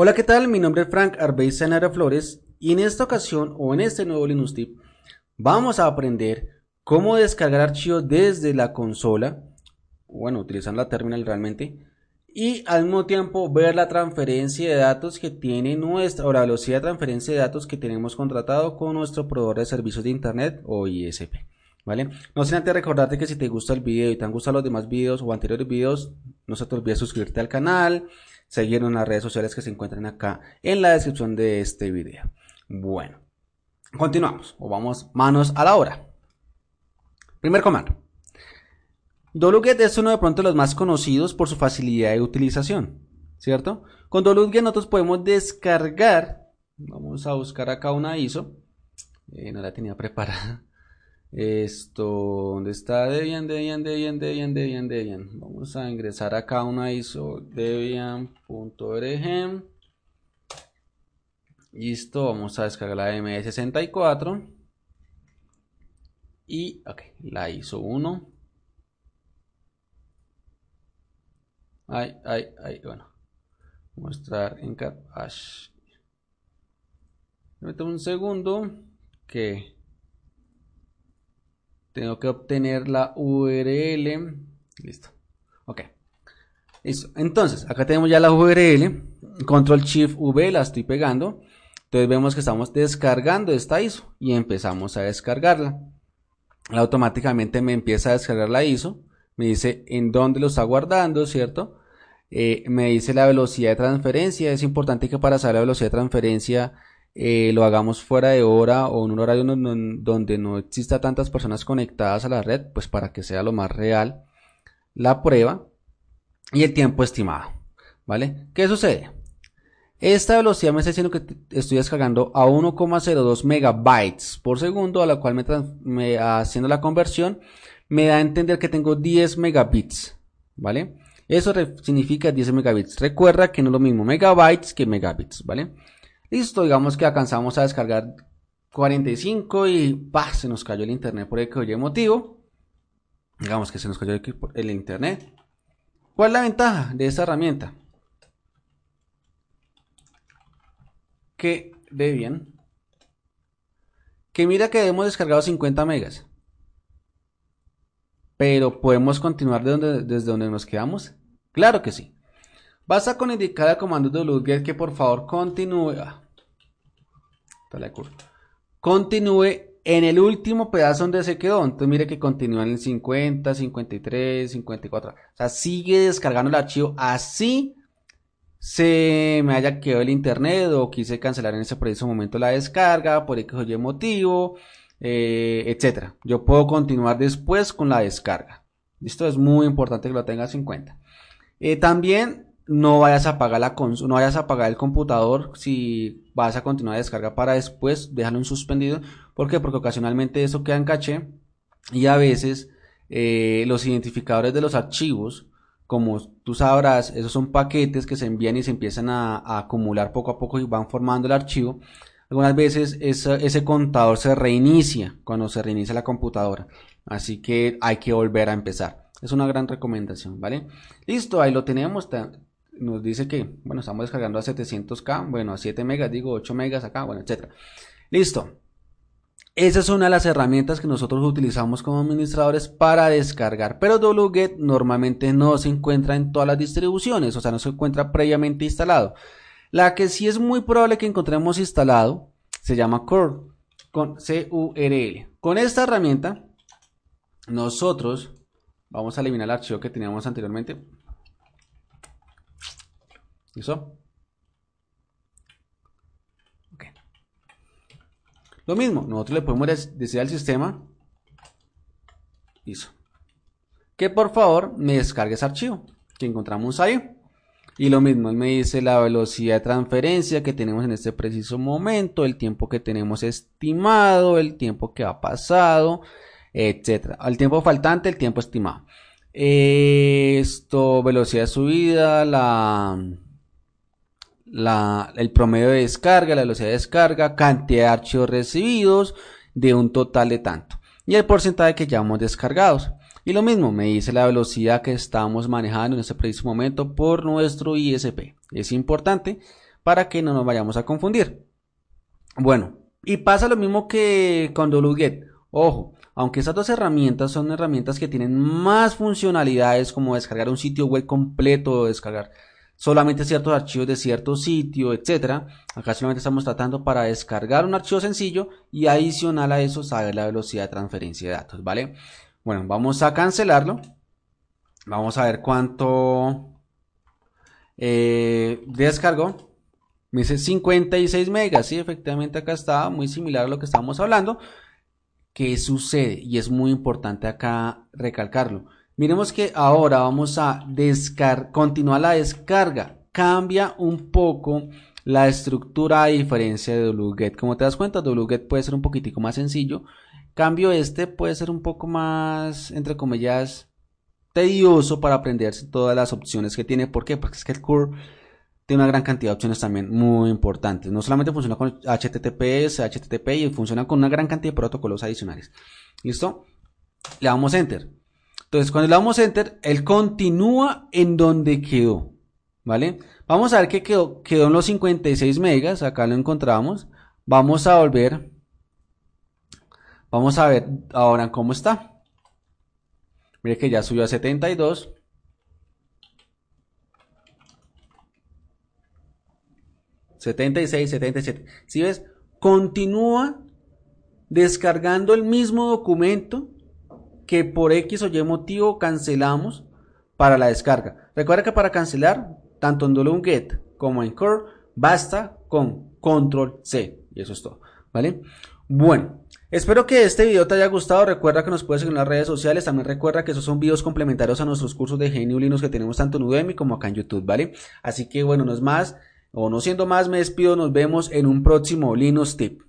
Hola, ¿qué tal? Mi nombre es Frank Arbey Sanara Flores y en esta ocasión o en este nuevo Linux Tip vamos a aprender cómo descargar archivos desde la consola, bueno, utilizando la terminal realmente, y al mismo tiempo ver la transferencia de datos que tiene nuestra, o la velocidad de transferencia de datos que tenemos contratado con nuestro proveedor de servicios de internet o ISP. ¿Vale? No sin antes recordarte que si te gusta el video y te han gustado los demás videos o anteriores videos, no se te olvide suscribirte al canal, seguirnos en las redes sociales que se encuentran acá en la descripción de este video. Bueno, continuamos o vamos manos a la obra. Primer comando. Doluget es uno de pronto los más conocidos por su facilidad de utilización, ¿cierto? Con Doluget nosotros podemos descargar, vamos a buscar acá una ISO, eh, no la tenía preparada. Esto, ¿dónde está Debian, Debian, Debian, Debian, Debian, Debian? Vamos a ingresar acá una ISO debian.org. Listo, vamos a descargar la M64. Y, ok, la ISO 1. Ay, ay, ay, bueno. Mostrar en cap. Meto un segundo que tengo que obtener la URL. Listo. Ok. Listo. Entonces, acá tenemos ya la URL. Control Shift V la estoy pegando. Entonces vemos que estamos descargando esta ISO y empezamos a descargarla. Automáticamente me empieza a descargar la ISO. Me dice en dónde lo está guardando, ¿cierto? Eh, me dice la velocidad de transferencia. Es importante que para saber la velocidad de transferencia eh, lo hagamos fuera de hora o en un horario donde no exista tantas personas conectadas a la red, pues para que sea lo más real la prueba y el tiempo estimado. ¿Vale? ¿Qué sucede? Esta velocidad me está diciendo que estoy descargando a 1,02 megabytes por segundo, a la cual me, haciendo la conversión me da a entender que tengo 10 megabits, ¿vale? Eso significa 10 megabits. Recuerda que no es lo mismo megabytes que megabits, ¿vale? Listo, digamos que alcanzamos a descargar 45 y ¡pah! se nos cayó el internet por el que motivo. Digamos que se nos cayó el internet. ¿Cuál es la ventaja de esta herramienta? Que ve bien. Que mira que hemos descargado 50 megas. Pero podemos continuar desde donde nos quedamos. Claro que sí. Basta con indicar al comando wget que por favor continúe. Ah, continúe en el último pedazo donde se quedó. Entonces mire que continúa en el 50, 53, 54. O sea, sigue descargando el archivo así se me haya quedado el internet o quise cancelar en ese preciso momento la descarga por X motivo, eh, etcétera. Yo puedo continuar después con la descarga. Esto es muy importante que lo tengas en cuenta. Eh, también no vayas a apagar la no vayas a apagar el computador si vas a continuar la descarga para después déjalo en suspendido ¿por qué? porque ocasionalmente eso queda en caché y a veces eh, los identificadores de los archivos como tú sabrás esos son paquetes que se envían y se empiezan a, acumular poco a poco y van formando el archivo algunas veces ese contador se reinicia cuando se reinicia la computadora así que hay que volver a empezar es una gran recomendación, ¿vale? Listo, ahí lo tenemos nos dice que, bueno, estamos descargando a 700K, bueno, a 7 megas, digo 8 megas acá, bueno, etcétera. Listo. Esa es una de las herramientas que nosotros utilizamos como administradores para descargar, pero wget normalmente no se encuentra en todas las distribuciones, o sea, no se encuentra previamente instalado. La que sí es muy probable que encontremos instalado se llama Curl, con C-U-R-L. Con esta herramienta, nosotros vamos a eliminar el archivo que teníamos anteriormente. ¿Listo? Lo mismo, nosotros le podemos decir al sistema, hizo, que por favor me descargue ese archivo que encontramos ahí. Y lo mismo, él me dice la velocidad de transferencia que tenemos en este preciso momento, el tiempo que tenemos estimado, el tiempo que ha pasado, etcétera. El tiempo faltante, el tiempo estimado. Esto, velocidad de subida, la el promedio de descarga, la velocidad de descarga, cantidad de archivos recibidos de un total de tanto y el porcentaje que ya hemos descargados. Y lo mismo, me dice la velocidad que estamos manejando en este preciso momento por nuestro ISP. Es importante para que no nos vayamos a confundir. Bueno, y pasa lo mismo que con wget. Ojo, aunque estas dos herramientas son herramientas que tienen más funcionalidades como descargar un sitio web completo, descargar solamente ciertos archivos de cierto sitio, etcétera. Acá solamente estamos tratando para descargar un archivo sencillo y adicional a eso saber la velocidad de transferencia de datos, ¿vale? Bueno, vamos a cancelarlo. Vamos a ver cuánto eh, descargó. Me dice 56 megas. Sí, efectivamente acá está muy similar a lo que estábamos hablando. ¿Qué sucede? Y es muy importante acá recalcarlo. Miremos que ahora vamos a continuar la descarga. Cambia un poco la estructura a diferencia de wget. Como te das cuenta, wget puede ser un poquitico más sencillo. Cambio este puede ser un poco más, entre comillas, tedioso para aprenderse todas las opciones que tiene. ¿Por qué? Porque es que el core tiene una gran cantidad de opciones también muy importantes. No solamente funciona con HTTPS, HTTP y funciona con una gran cantidad de protocolos adicionales. ¿Listo? Le damos Enter. Entonces, cuando le damos Enter, él continúa en donde quedó. ¿Vale? Vamos a ver que quedó, quedó en los 56 megas. Acá lo encontramos. Vamos a volver. Vamos a ver ahora cómo está. Mire que ya subió a 72. ...76, 77... Si ves, continúa descargando el mismo documento que por X o Y motivo cancelamos para la descarga. Recuerda que para cancelar, tanto en get como en core, basta con control C. Y eso es todo. ¿Vale? Bueno, espero que este video te haya gustado. Recuerda que nos puedes seguir en las redes sociales. También recuerda que esos son videos complementarios a nuestros cursos de GNU Linux que tenemos tanto en Udemy como acá en YouTube, ¿vale? Así que bueno, no es más, o no siendo más, me despido. Nos vemos en un próximo Linux Tip.